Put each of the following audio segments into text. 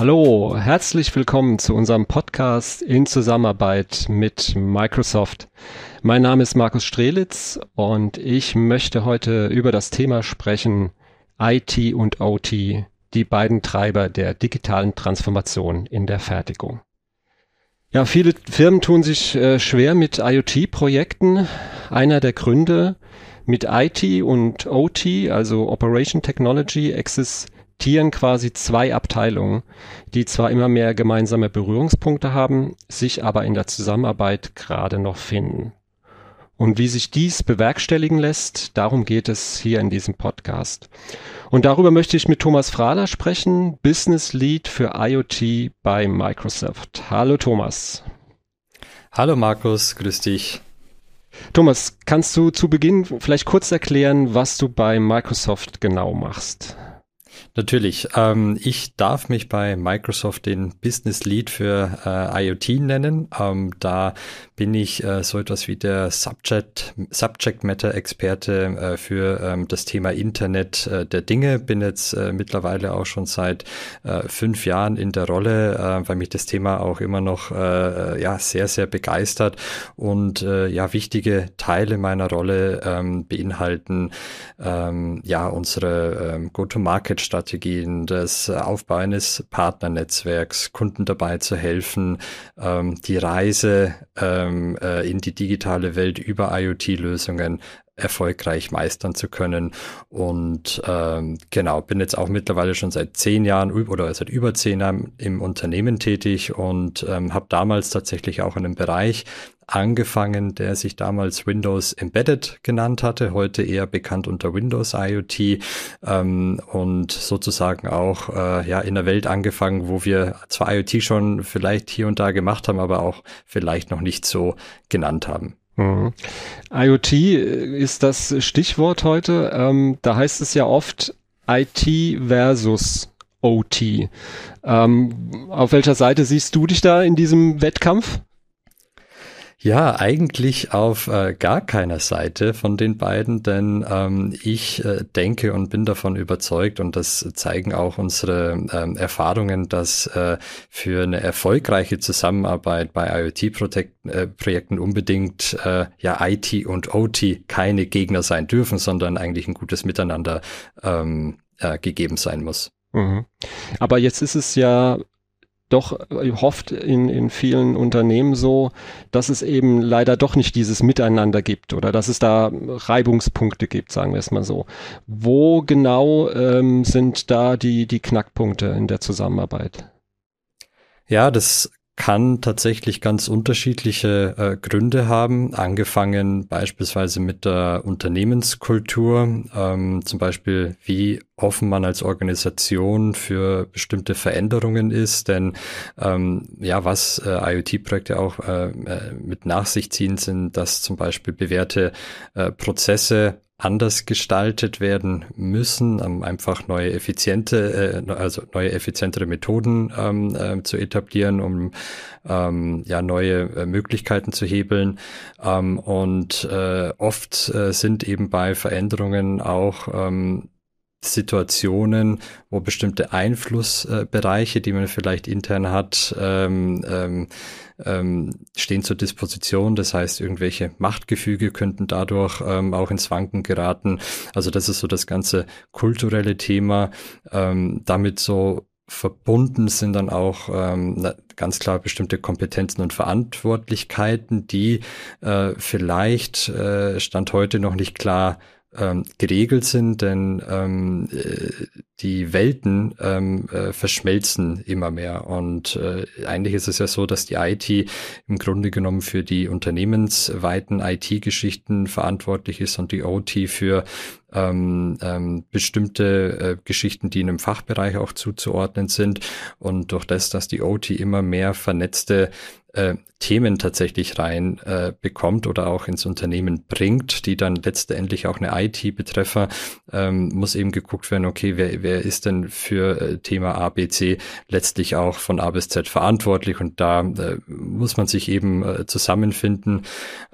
Hallo, herzlich willkommen zu unserem Podcast in Zusammenarbeit mit Microsoft. Mein Name ist Markus Strelitz und ich möchte heute über das Thema sprechen IT und OT, die beiden Treiber der digitalen Transformation in der Fertigung. Ja, viele Firmen tun sich äh, schwer mit IoT-Projekten. Einer der Gründe mit IT und OT, also Operation Technology, existieren quasi zwei Abteilungen, die zwar immer mehr gemeinsame Berührungspunkte haben, sich aber in der Zusammenarbeit gerade noch finden. Und wie sich dies bewerkstelligen lässt, darum geht es hier in diesem Podcast. Und darüber möchte ich mit Thomas Frahler sprechen, Business Lead für IoT bei Microsoft. Hallo Thomas. Hallo Markus, grüß dich. Thomas, kannst du zu Beginn vielleicht kurz erklären, was du bei Microsoft genau machst? Natürlich. Ähm, ich darf mich bei Microsoft den Business Lead für äh, IoT nennen. Ähm, da bin ich äh, so etwas wie der Subject, Subject Matter Experte äh, für ähm, das Thema Internet äh, der Dinge. Bin jetzt äh, mittlerweile auch schon seit äh, fünf Jahren in der Rolle, weil mich das Thema auch immer noch ja sehr sehr begeistert und ja wichtige Teile meiner Rolle ähm, beinhalten ähm, ja unsere ähm, Strategien, das Aufbau eines Partnernetzwerks, Kunden dabei zu helfen, ähm, die Reise ähm, äh, in die digitale Welt über IoT-Lösungen erfolgreich meistern zu können. Und ähm, genau, bin jetzt auch mittlerweile schon seit zehn Jahren oder seit über zehn Jahren im Unternehmen tätig und ähm, habe damals tatsächlich auch einen Bereich angefangen, der sich damals Windows Embedded genannt hatte, heute eher bekannt unter Windows IoT ähm, und sozusagen auch äh, ja in der Welt angefangen, wo wir zwar IoT schon vielleicht hier und da gemacht haben, aber auch vielleicht noch nicht so genannt haben. Mhm. IoT ist das Stichwort heute. Ähm, da heißt es ja oft IT versus OT. Ähm, auf welcher Seite siehst du dich da in diesem Wettkampf? Ja, eigentlich auf äh, gar keiner Seite von den beiden, denn ähm, ich äh, denke und bin davon überzeugt und das zeigen auch unsere ähm, Erfahrungen, dass äh, für eine erfolgreiche Zusammenarbeit bei IoT-Projekten äh, unbedingt äh, ja IT und OT keine Gegner sein dürfen, sondern eigentlich ein gutes Miteinander ähm, äh, gegeben sein muss. Mhm. Aber jetzt ist es ja doch äh, hofft in, in vielen Unternehmen so, dass es eben leider doch nicht dieses Miteinander gibt oder dass es da Reibungspunkte gibt, sagen wir es mal so. Wo genau ähm, sind da die, die Knackpunkte in der Zusammenarbeit? Ja, das kann tatsächlich ganz unterschiedliche äh, Gründe haben, angefangen beispielsweise mit der Unternehmenskultur, ähm, zum Beispiel wie offen man als Organisation für bestimmte Veränderungen ist, denn ähm, ja, was äh, IoT-Projekte auch äh, äh, mit nach sich ziehen, sind, dass zum Beispiel bewährte äh, Prozesse anders gestaltet werden müssen, um einfach neue effiziente, äh, also neue effizientere Methoden ähm, äh, zu etablieren, um ähm, ja neue äh, Möglichkeiten zu hebeln. Ähm, und äh, oft äh, sind eben bei Veränderungen auch ähm, Situationen, wo bestimmte Einflussbereiche, die man vielleicht intern hat, ähm, ähm, ähm, stehen zur Disposition. Das heißt, irgendwelche Machtgefüge könnten dadurch ähm, auch ins Wanken geraten. Also das ist so das ganze kulturelle Thema. Ähm, damit so verbunden sind dann auch ähm, ganz klar bestimmte Kompetenzen und Verantwortlichkeiten, die äh, vielleicht äh, Stand heute noch nicht klar ähm, geregelt sind, denn ähm, äh, die Welten ähm, äh, verschmelzen immer mehr. Und äh, eigentlich ist es ja so, dass die IT im Grunde genommen für die unternehmensweiten IT-Geschichten verantwortlich ist und die OT für ähm, ähm, bestimmte äh, Geschichten, die in einem Fachbereich auch zuzuordnen sind. Und durch das, dass die OT immer mehr vernetzte äh, Themen tatsächlich rein äh, bekommt oder auch ins Unternehmen bringt, die dann letztendlich auch eine IT betreffen, ähm, muss eben geguckt werden, okay, wer, wer ist denn für äh, Thema A, B, C letztlich auch von A bis Z verantwortlich und da äh, muss man sich eben äh, zusammenfinden.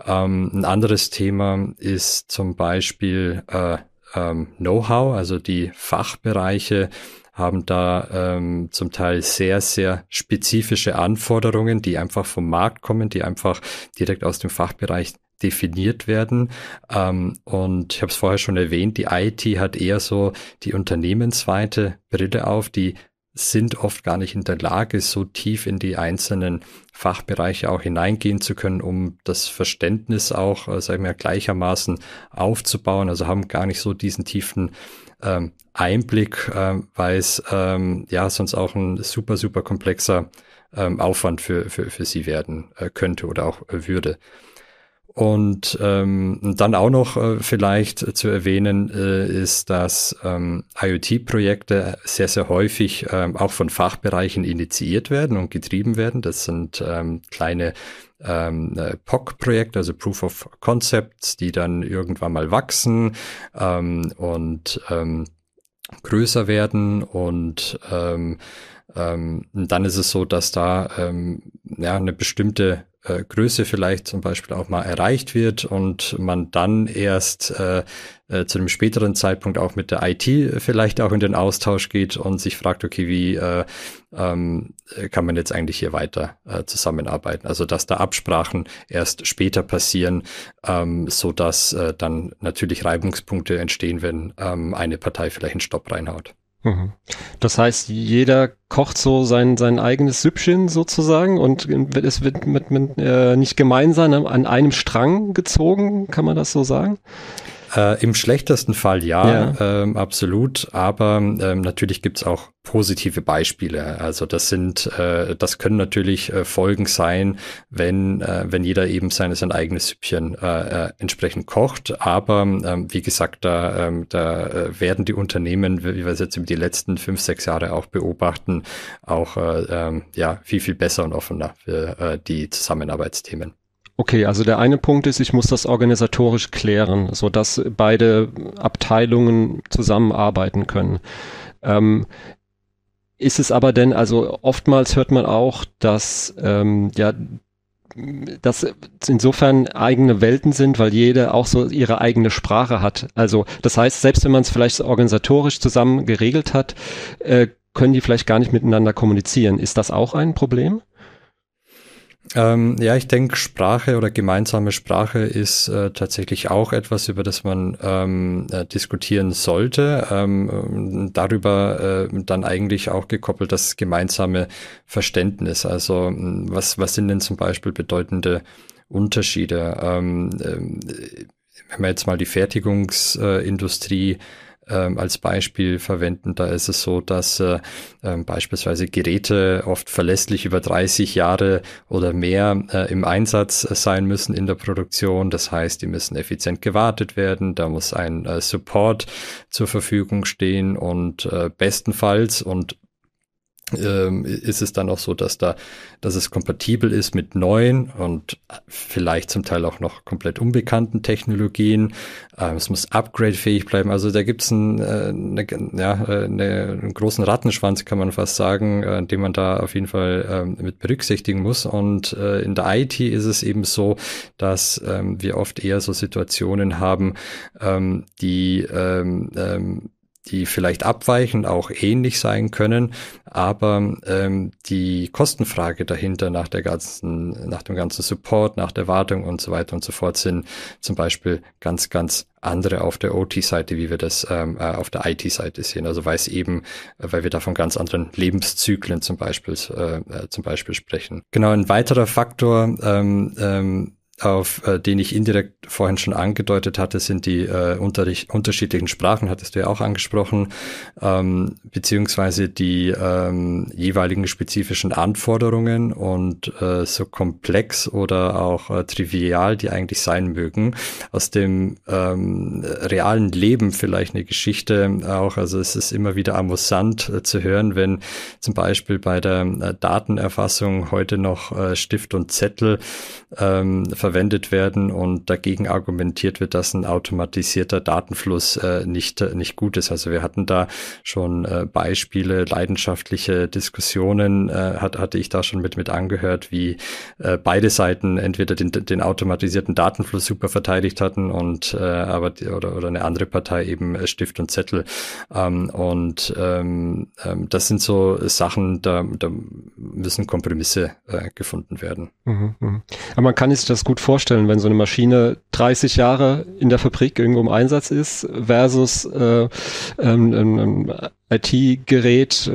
Ähm, ein anderes Thema ist zum Beispiel äh, ähm, Know-how, also die Fachbereiche haben da ähm, zum Teil sehr, sehr spezifische Anforderungen, die einfach vom Markt kommen, die einfach direkt aus dem Fachbereich definiert werden. Ähm, und ich habe es vorher schon erwähnt, die IT hat eher so die unternehmensweite Brille auf, die sind oft gar nicht in der Lage, so tief in die einzelnen Fachbereiche auch hineingehen zu können, um das Verständnis auch, äh, sagen wir, gleichermaßen aufzubauen. Also haben gar nicht so diesen tiefen ähm, Einblick, äh, weil es ähm, ja sonst auch ein super, super komplexer ähm, Aufwand für, für, für sie werden äh, könnte oder auch äh, würde. Und ähm, dann auch noch äh, vielleicht zu erwähnen äh, ist, dass ähm, IoT-Projekte sehr, sehr häufig ähm, auch von Fachbereichen initiiert werden und getrieben werden. Das sind ähm, kleine ähm, äh, POC-Projekte, also Proof of Concepts, die dann irgendwann mal wachsen ähm, und ähm, größer werden und ähm, ähm, dann ist es so, dass da ähm, ja, eine bestimmte äh, Größe vielleicht zum Beispiel auch mal erreicht wird und man dann erst äh, äh, zu einem späteren Zeitpunkt auch mit der IT vielleicht auch in den Austausch geht und sich fragt, okay, wie äh, ähm, kann man jetzt eigentlich hier weiter äh, zusammenarbeiten? Also dass da Absprachen erst später passieren, ähm, so dass äh, dann natürlich Reibungspunkte entstehen, wenn ähm, eine Partei vielleicht einen Stopp reinhaut. Mhm. Das heißt, jeder kocht so sein, sein eigenes Süppchen sozusagen und es wird mit, mit äh, nicht gemeinsam an einem Strang gezogen, kann man das so sagen? Äh, Im schlechtesten Fall ja, ja. Ähm, absolut. Aber ähm, natürlich gibt's auch positive Beispiele. Also das sind, äh, das können natürlich äh, Folgen sein, wenn äh, wenn jeder eben sein sein eigenes Süppchen äh, äh, entsprechend kocht. Aber ähm, wie gesagt, da ähm, da äh, werden die Unternehmen, wie wir es jetzt über die letzten fünf sechs Jahre auch beobachten, auch äh, äh, ja viel viel besser und offener für äh, die Zusammenarbeitsthemen. Okay, also der eine Punkt ist, ich muss das organisatorisch klären, so dass beide Abteilungen zusammenarbeiten können. Ähm, ist es aber denn, also oftmals hört man auch, dass ähm, ja dass insofern eigene Welten sind, weil jede auch so ihre eigene Sprache hat. Also das heißt, selbst wenn man es vielleicht organisatorisch zusammen geregelt hat, äh, können die vielleicht gar nicht miteinander kommunizieren. Ist das auch ein Problem? Ähm, ja, ich denke, Sprache oder gemeinsame Sprache ist äh, tatsächlich auch etwas, über das man ähm, äh, diskutieren sollte. Ähm, darüber äh, dann eigentlich auch gekoppelt das gemeinsame Verständnis. Also was, was sind denn zum Beispiel bedeutende Unterschiede? Ähm, äh, wenn man jetzt mal die Fertigungsindustrie ähm, als Beispiel verwenden. Da ist es so, dass äh, äh, beispielsweise Geräte oft verlässlich über 30 Jahre oder mehr äh, im Einsatz sein müssen in der Produktion. Das heißt, die müssen effizient gewartet werden. Da muss ein äh, Support zur Verfügung stehen und äh, bestenfalls und ähm, ist es dann auch so, dass da, dass es kompatibel ist mit neuen und vielleicht zum Teil auch noch komplett unbekannten Technologien. Ähm, es muss upgradefähig bleiben. Also da gibt es einen, äh, ja, äh, eine, einen großen Rattenschwanz, kann man fast sagen, äh, den man da auf jeden Fall ähm, mit berücksichtigen muss. Und äh, in der IT ist es eben so, dass wir oft eher so Situationen haben, die die vielleicht abweichend auch ähnlich sein können, aber ähm, die Kostenfrage dahinter nach der ganzen, nach dem ganzen Support, nach der Wartung und so weiter und so fort sind zum Beispiel ganz, ganz andere auf der OT-Seite, wie wir das ähm, äh, auf der IT-Seite sehen. Also weil es eben, weil wir da von ganz anderen Lebenszyklen zum Beispiel, äh, äh, zum Beispiel sprechen. Genau, ein weiterer Faktor, ähm, ähm, auf äh, den ich indirekt vorhin schon angedeutet hatte, sind die äh, unterschiedlichen Sprachen, hattest du ja auch angesprochen, ähm, beziehungsweise die ähm, jeweiligen spezifischen Anforderungen und äh, so komplex oder auch äh, trivial die eigentlich sein mögen. Aus dem ähm, realen Leben vielleicht eine Geschichte auch, also es ist immer wieder amüsant äh, zu hören, wenn zum Beispiel bei der äh, Datenerfassung heute noch äh, Stift und Zettel ähm, verwendet verwendet werden und dagegen argumentiert wird, dass ein automatisierter Datenfluss äh, nicht, äh, nicht gut ist. Also wir hatten da schon äh, Beispiele, leidenschaftliche Diskussionen äh, hat, hatte ich da schon mit, mit angehört, wie äh, beide Seiten entweder den, den automatisierten Datenfluss super verteidigt hatten und äh, aber oder, oder eine andere Partei eben äh, Stift und Zettel. Ähm, und ähm, ähm, das sind so Sachen, da, da müssen Kompromisse äh, gefunden werden. Mhm, mh. Aber man kann sich das gut vorstellen, wenn so eine Maschine 30 Jahre in der Fabrik irgendwo im Einsatz ist versus äh, ähm, ein IT-Gerät, äh,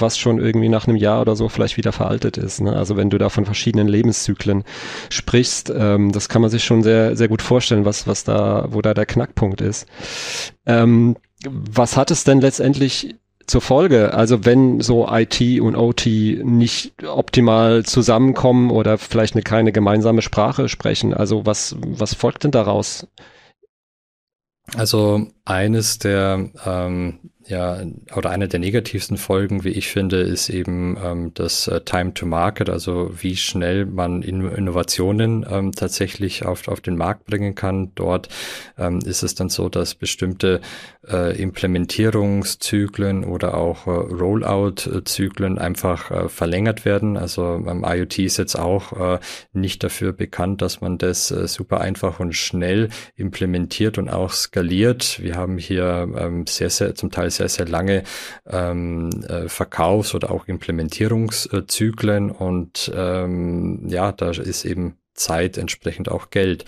was schon irgendwie nach einem Jahr oder so vielleicht wieder veraltet ist. Ne? Also wenn du da von verschiedenen Lebenszyklen sprichst, ähm, das kann man sich schon sehr, sehr gut vorstellen, was, was da, wo da der Knackpunkt ist. Ähm, was hat es denn letztendlich zur Folge? Also wenn so IT und OT nicht optimal zusammenkommen oder vielleicht eine keine gemeinsame Sprache sprechen, also was, was folgt denn daraus? Also eines der ähm, ja, oder eine der negativsten Folgen, wie ich finde, ist eben ähm, das äh, Time to Market, also wie schnell man in Innovationen ähm, tatsächlich auf, auf den Markt bringen kann. Dort ähm, ist es dann so, dass bestimmte äh, Implementierungszyklen oder auch äh, Rollout-Zyklen einfach äh, verlängert werden. Also ähm, IoT ist jetzt auch äh, nicht dafür bekannt, dass man das äh, super einfach und schnell implementiert und auch skaliert. Wir haben hier ähm, sehr, sehr, zum Teil sehr, sehr lange ähm, äh, Verkaufs- oder auch Implementierungszyklen. Und ähm, ja, da ist eben Zeit, entsprechend auch Geld.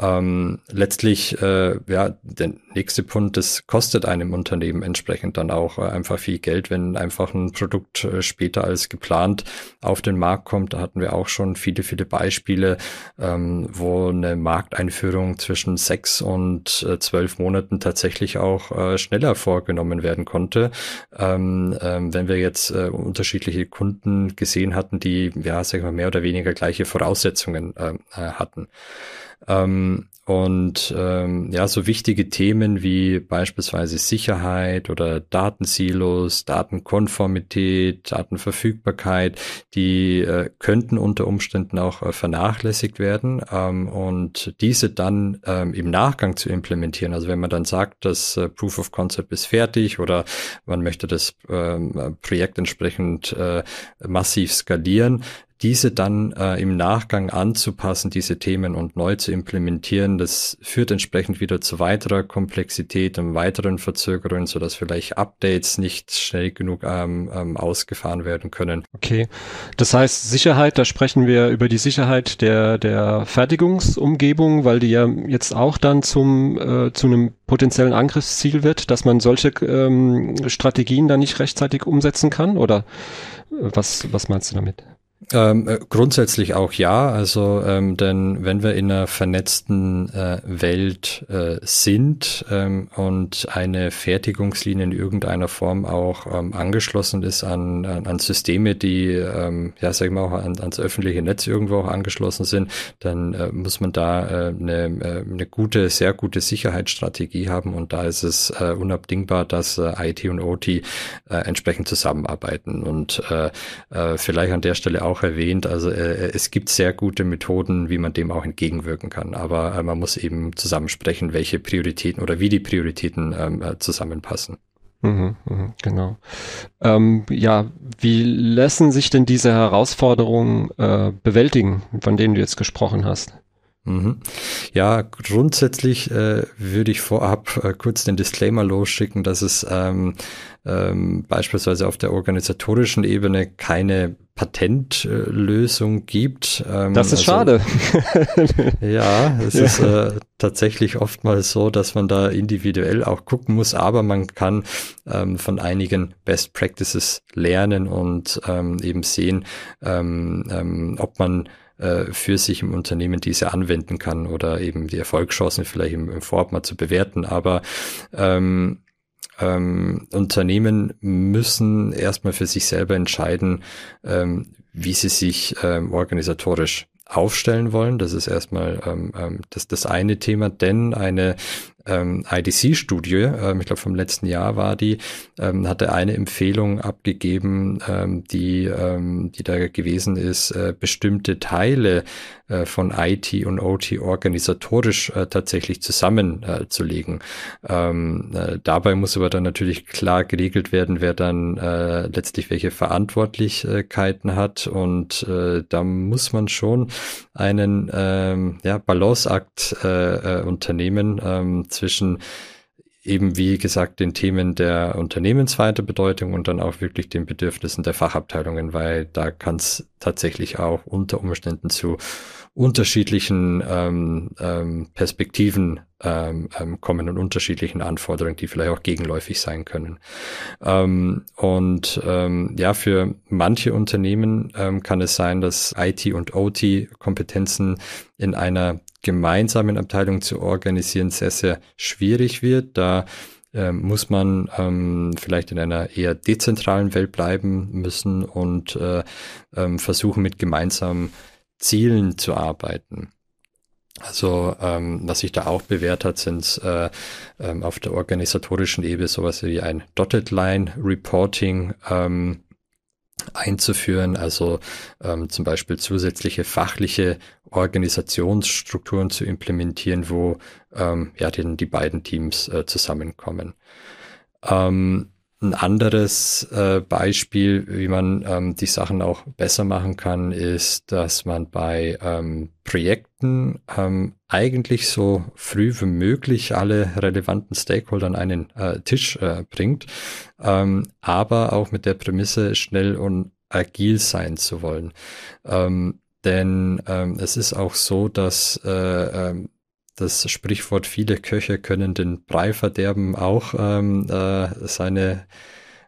Ähm, letztlich, äh, ja, der nächste Punkt, das kostet einem Unternehmen entsprechend dann auch äh, einfach viel Geld, wenn einfach ein Produkt äh, später als geplant auf den Markt kommt. Da hatten wir auch schon viele, viele Beispiele, ähm, wo eine Markteinführung zwischen sechs und äh, zwölf Monaten tatsächlich auch äh, schneller vorgenommen werden konnte. Ähm, ähm, wenn wir jetzt äh, unterschiedliche Kunden gesehen hatten, die, ja, sag ich mal, mehr oder weniger gleiche Voraussetzungen äh, äh, hatten. Ähm, und ähm, ja, so wichtige Themen wie beispielsweise Sicherheit oder Datensilos, Datenkonformität, Datenverfügbarkeit, die äh, könnten unter Umständen auch äh, vernachlässigt werden. Ähm, und diese dann ähm, im Nachgang zu implementieren, also wenn man dann sagt, das äh, Proof of Concept ist fertig oder man möchte das ähm, Projekt entsprechend äh, massiv skalieren, diese dann äh, im Nachgang anzupassen, diese Themen und neu zu implementieren, das führt entsprechend wieder zu weiterer Komplexität und weiteren Verzögerungen, sodass vielleicht Updates nicht schnell genug ähm, ähm, ausgefahren werden können. Okay, das heißt Sicherheit, da sprechen wir über die Sicherheit der, der Fertigungsumgebung, weil die ja jetzt auch dann zum, äh, zu einem potenziellen Angriffsziel wird, dass man solche ähm, Strategien dann nicht rechtzeitig umsetzen kann oder äh, was, was meinst du damit? Ähm, äh, grundsätzlich auch ja, also ähm, denn wenn wir in einer vernetzten äh, Welt äh, sind ähm, und eine Fertigungslinie in irgendeiner Form auch ähm, angeschlossen ist an, an, an Systeme, die ähm, ja sag ich mal auch an, ans öffentliche Netz irgendwo auch angeschlossen sind, dann äh, muss man da äh, eine, äh, eine gute, sehr gute Sicherheitsstrategie haben. Und da ist es äh, unabdingbar, dass äh, IT und OT äh, entsprechend zusammenarbeiten. Und äh, äh, vielleicht an der Stelle auch erwähnt. Also äh, es gibt sehr gute Methoden, wie man dem auch entgegenwirken kann. Aber äh, man muss eben zusammensprechen, welche Prioritäten oder wie die Prioritäten ähm, äh, zusammenpassen. Mhm, mhm, genau. Ähm, ja, wie lassen sich denn diese Herausforderungen äh, bewältigen, von denen du jetzt gesprochen hast? Mhm. Ja, grundsätzlich äh, würde ich vorab äh, kurz den Disclaimer losschicken, dass es ähm, ähm, beispielsweise auf der organisatorischen Ebene keine Patentlösung gibt. Ähm, das ist also, schade. ja, es ja. ist äh, tatsächlich oftmals so, dass man da individuell auch gucken muss, aber man kann ähm, von einigen Best Practices lernen und ähm, eben sehen, ähm, ähm, ob man äh, für sich im Unternehmen diese anwenden kann oder eben die Erfolgschancen vielleicht im, im Vorab mal zu bewerten. Aber ähm, ähm, Unternehmen müssen erstmal für sich selber entscheiden, ähm, wie sie sich ähm, organisatorisch aufstellen wollen. Das ist erstmal ähm, ähm das, das eine Thema, denn eine ähm, IDC-Studie, ähm, ich glaube vom letzten Jahr war die, ähm, hatte eine Empfehlung abgegeben, ähm, die, ähm, die da gewesen ist, äh, bestimmte Teile äh, von IT und OT organisatorisch äh, tatsächlich zusammenzulegen. Äh, ähm, äh, dabei muss aber dann natürlich klar geregelt werden, wer dann äh, letztlich welche Verantwortlichkeiten hat und äh, da muss man schon einen ähm, ja, Balanceakt äh, äh, unternehmen ähm, zwischen eben wie gesagt den Themen der unternehmensweiter Bedeutung und dann auch wirklich den Bedürfnissen der Fachabteilungen, weil da kann es tatsächlich auch unter Umständen zu unterschiedlichen ähm, ähm, Perspektiven ähm, ähm, kommen und unterschiedlichen Anforderungen, die vielleicht auch gegenläufig sein können. Ähm, und ähm, ja, für manche Unternehmen ähm, kann es sein, dass IT und OT Kompetenzen in einer gemeinsamen Abteilung zu organisieren sehr, sehr schwierig wird. Da ähm, muss man ähm, vielleicht in einer eher dezentralen Welt bleiben müssen und äh, ähm, versuchen mit gemeinsamen Zielen zu arbeiten. Also ähm, was sich da auch bewährt hat, sind äh, ähm, auf der organisatorischen Ebene sowas wie ein Dotted Line Reporting ähm, einzuführen, also ähm, zum Beispiel zusätzliche fachliche Organisationsstrukturen zu implementieren, wo ähm, ja die, die beiden Teams äh, zusammenkommen. Ähm, ein anderes äh, Beispiel, wie man ähm, die Sachen auch besser machen kann, ist, dass man bei ähm, Projekten ähm, eigentlich so früh wie möglich alle relevanten Stakeholder an einen äh, Tisch äh, bringt, ähm, aber auch mit der Prämisse, schnell und agil sein zu wollen. Ähm, denn ähm, es ist auch so, dass äh, ähm, das Sprichwort viele Köche können den Brei verderben auch ähm, äh, seine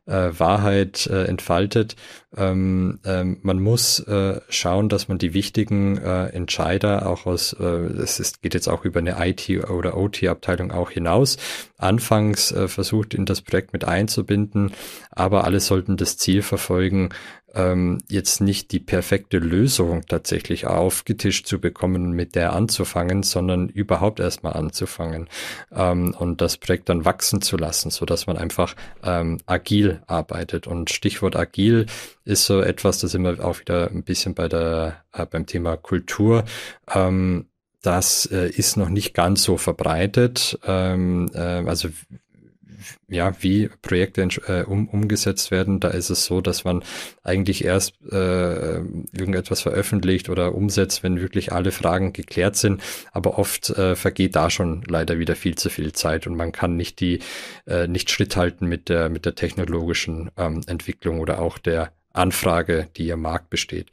äh, Wahrheit äh, entfaltet. Ähm, ähm, man muss äh, schauen, dass man die wichtigen äh, Entscheider auch aus, äh, es ist, geht jetzt auch über eine IT oder OT-Abteilung auch hinaus, anfangs äh, versucht in das Projekt mit einzubinden, aber alle sollten das Ziel verfolgen, ähm, jetzt nicht die perfekte Lösung tatsächlich aufgetischt zu bekommen mit der anzufangen, sondern überhaupt erstmal anzufangen ähm, und das Projekt dann wachsen zu lassen, so dass man einfach ähm, agil arbeitet. Und Stichwort agil ist so etwas, das immer auch wieder ein bisschen bei der äh, beim Thema Kultur. Ähm, das äh, ist noch nicht ganz so verbreitet. Ähm, äh, also ja, wie Projekte äh, um, umgesetzt werden, da ist es so, dass man eigentlich erst äh, irgendetwas veröffentlicht oder umsetzt, wenn wirklich alle Fragen geklärt sind. Aber oft äh, vergeht da schon leider wieder viel zu viel Zeit und man kann nicht die äh, nicht Schritt halten mit der mit der technologischen ähm, Entwicklung oder auch der Anfrage, die im Markt besteht.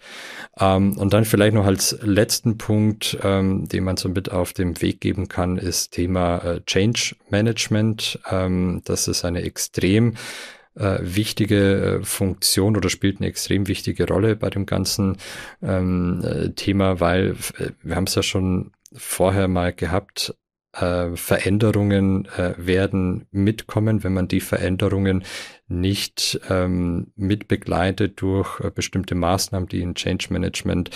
Ähm, und dann vielleicht noch als letzten Punkt, ähm, den man so mit auf dem Weg geben kann, ist Thema äh, Change Management. Ähm, das ist eine extrem äh, wichtige äh, Funktion oder spielt eine extrem wichtige Rolle bei dem ganzen ähm, äh, Thema, weil äh, wir haben es ja schon vorher mal gehabt, äh, Veränderungen äh, werden mitkommen, wenn man die Veränderungen nicht ähm, mitbegleitet durch äh, bestimmte Maßnahmen, die in Change Management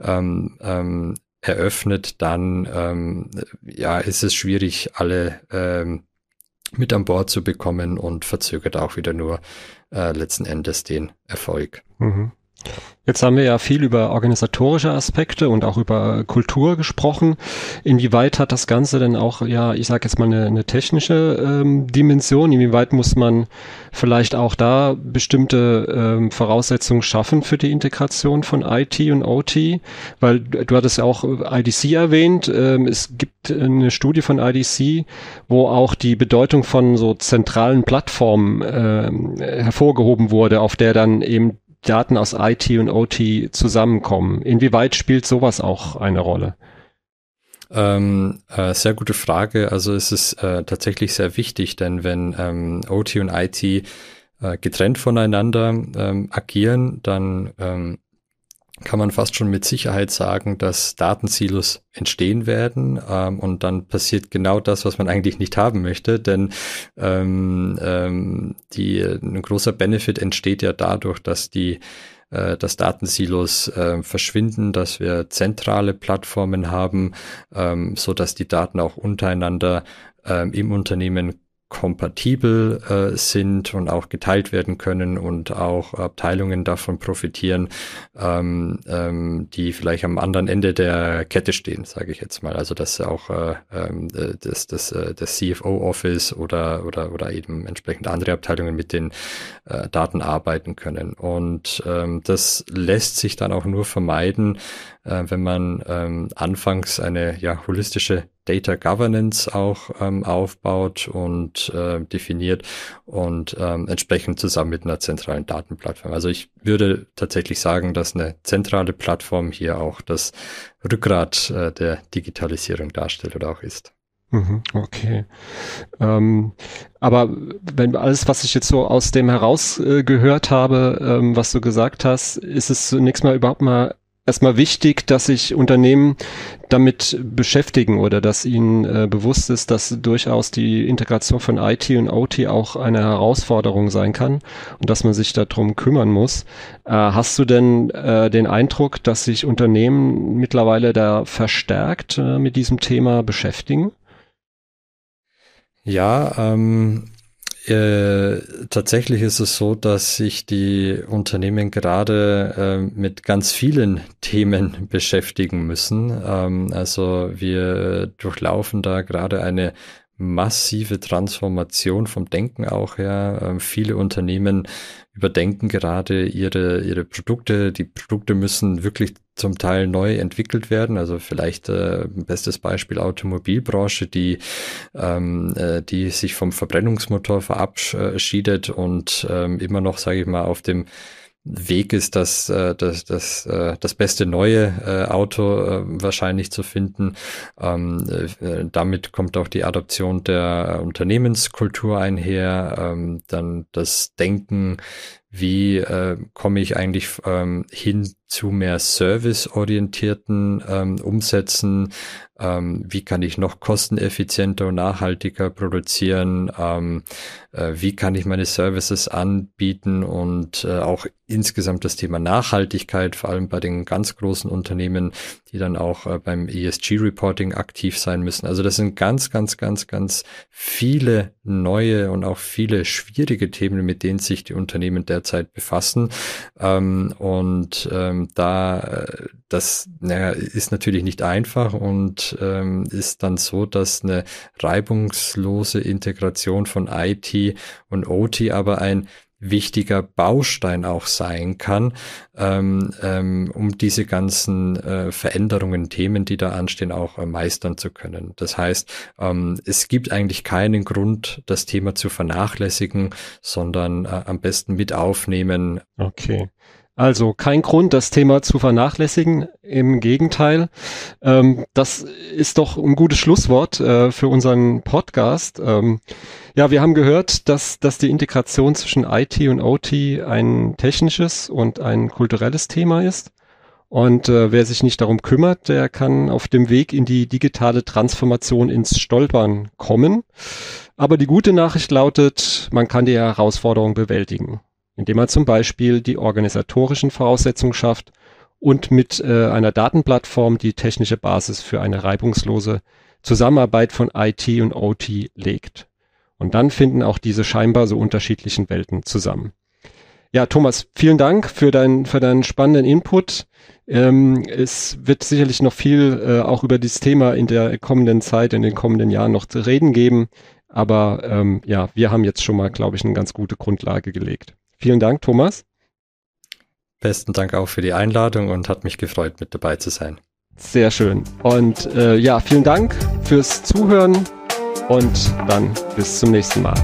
ähm, ähm, eröffnet, dann ähm, ja ist es schwierig, alle ähm, mit an Bord zu bekommen und verzögert auch wieder nur äh, letzten Endes den Erfolg. Mhm. Jetzt haben wir ja viel über organisatorische Aspekte und auch über Kultur gesprochen. Inwieweit hat das Ganze denn auch, ja, ich sage jetzt mal eine, eine technische ähm, Dimension? Inwieweit muss man vielleicht auch da bestimmte ähm, Voraussetzungen schaffen für die Integration von IT und OT? Weil du hattest ja auch IDC erwähnt. Ähm, es gibt eine Studie von IDC, wo auch die Bedeutung von so zentralen Plattformen ähm, hervorgehoben wurde, auf der dann eben Daten aus IT und OT zusammenkommen. Inwieweit spielt sowas auch eine Rolle? Ähm, äh, sehr gute Frage. Also es ist äh, tatsächlich sehr wichtig, denn wenn ähm, OT und IT äh, getrennt voneinander ähm, agieren, dann ähm, kann man fast schon mit Sicherheit sagen, dass Datensilos entstehen werden ähm, und dann passiert genau das, was man eigentlich nicht haben möchte, denn ähm, ähm, die, ein großer Benefit entsteht ja dadurch, dass die äh, dass Datensilos äh, verschwinden, dass wir zentrale Plattformen haben, ähm, so dass die Daten auch untereinander ähm, im Unternehmen kompatibel äh, sind und auch geteilt werden können und auch Abteilungen davon profitieren, ähm, ähm, die vielleicht am anderen Ende der Kette stehen, sage ich jetzt mal. Also dass auch äh, ähm, das, das, äh, das CFO-Office oder, oder, oder eben entsprechend andere Abteilungen mit den äh, Daten arbeiten können. Und ähm, das lässt sich dann auch nur vermeiden, äh, wenn man ähm, anfangs eine ja, holistische Data Governance auch ähm, aufbaut und äh, definiert und ähm, entsprechend zusammen mit einer zentralen Datenplattform. Also ich würde tatsächlich sagen, dass eine zentrale Plattform hier auch das Rückgrat äh, der Digitalisierung darstellt oder auch ist. Mhm, okay. Ähm, aber wenn alles, was ich jetzt so aus dem herausgehört äh, habe, ähm, was du gesagt hast, ist es zunächst mal überhaupt mal erstmal wichtig, dass sich Unternehmen damit beschäftigen oder dass ihnen äh, bewusst ist, dass durchaus die Integration von IT und OT auch eine Herausforderung sein kann und dass man sich darum kümmern muss. Äh, hast du denn äh, den Eindruck, dass sich Unternehmen mittlerweile da verstärkt äh, mit diesem Thema beschäftigen? Ja, ähm, äh, tatsächlich ist es so, dass sich die Unternehmen gerade äh, mit ganz vielen Themen beschäftigen müssen. Ähm, also wir durchlaufen da gerade eine massive Transformation vom Denken auch her. Ähm, viele Unternehmen überdenken gerade ihre, ihre Produkte. Die Produkte müssen wirklich zum Teil neu entwickelt werden. Also vielleicht äh, bestes Beispiel Automobilbranche, die, ähm, äh, die sich vom Verbrennungsmotor verabschiedet und ähm, immer noch, sage ich mal, auf dem Weg ist, das, äh, das, das, äh, das beste neue äh, Auto wahrscheinlich zu finden. Ähm, äh, damit kommt auch die Adoption der Unternehmenskultur einher, ähm, dann das Denken, wie äh, komme ich eigentlich ähm, hin zu mehr serviceorientierten ähm, Umsätzen, ähm, wie kann ich noch kosteneffizienter und nachhaltiger produzieren, ähm, äh, wie kann ich meine Services anbieten? Und äh, auch insgesamt das Thema Nachhaltigkeit, vor allem bei den ganz großen Unternehmen, die dann auch äh, beim ESG-Reporting aktiv sein müssen. Also das sind ganz, ganz, ganz, ganz viele neue und auch viele schwierige Themen, mit denen sich die Unternehmen derzeit befassen. Ähm, und ähm, da, äh, das naja, ist natürlich nicht einfach und ähm, ist dann so, dass eine reibungslose Integration von IT und OT aber ein wichtiger Baustein auch sein kann, ähm, ähm, um diese ganzen äh, Veränderungen, Themen, die da anstehen, auch äh, meistern zu können. Das heißt, ähm, es gibt eigentlich keinen Grund, das Thema zu vernachlässigen, sondern äh, am besten mit aufnehmen. Okay. Also kein Grund, das Thema zu vernachlässigen. Im Gegenteil. Ähm, das ist doch ein gutes Schlusswort äh, für unseren Podcast. Ähm, ja, wir haben gehört, dass, dass die Integration zwischen IT und OT ein technisches und ein kulturelles Thema ist. Und äh, wer sich nicht darum kümmert, der kann auf dem Weg in die digitale Transformation ins Stolpern kommen. Aber die gute Nachricht lautet, man kann die Herausforderung bewältigen indem man zum Beispiel die organisatorischen Voraussetzungen schafft und mit äh, einer Datenplattform die technische Basis für eine reibungslose Zusammenarbeit von IT und OT legt. Und dann finden auch diese scheinbar so unterschiedlichen Welten zusammen. Ja, Thomas, vielen Dank für, dein, für deinen spannenden Input. Ähm, es wird sicherlich noch viel äh, auch über dieses Thema in der kommenden Zeit, in den kommenden Jahren noch zu reden geben. Aber ähm, ja, wir haben jetzt schon mal, glaube ich, eine ganz gute Grundlage gelegt. Vielen Dank, Thomas. Besten Dank auch für die Einladung und hat mich gefreut, mit dabei zu sein. Sehr schön. Und äh, ja, vielen Dank fürs Zuhören und dann bis zum nächsten Mal.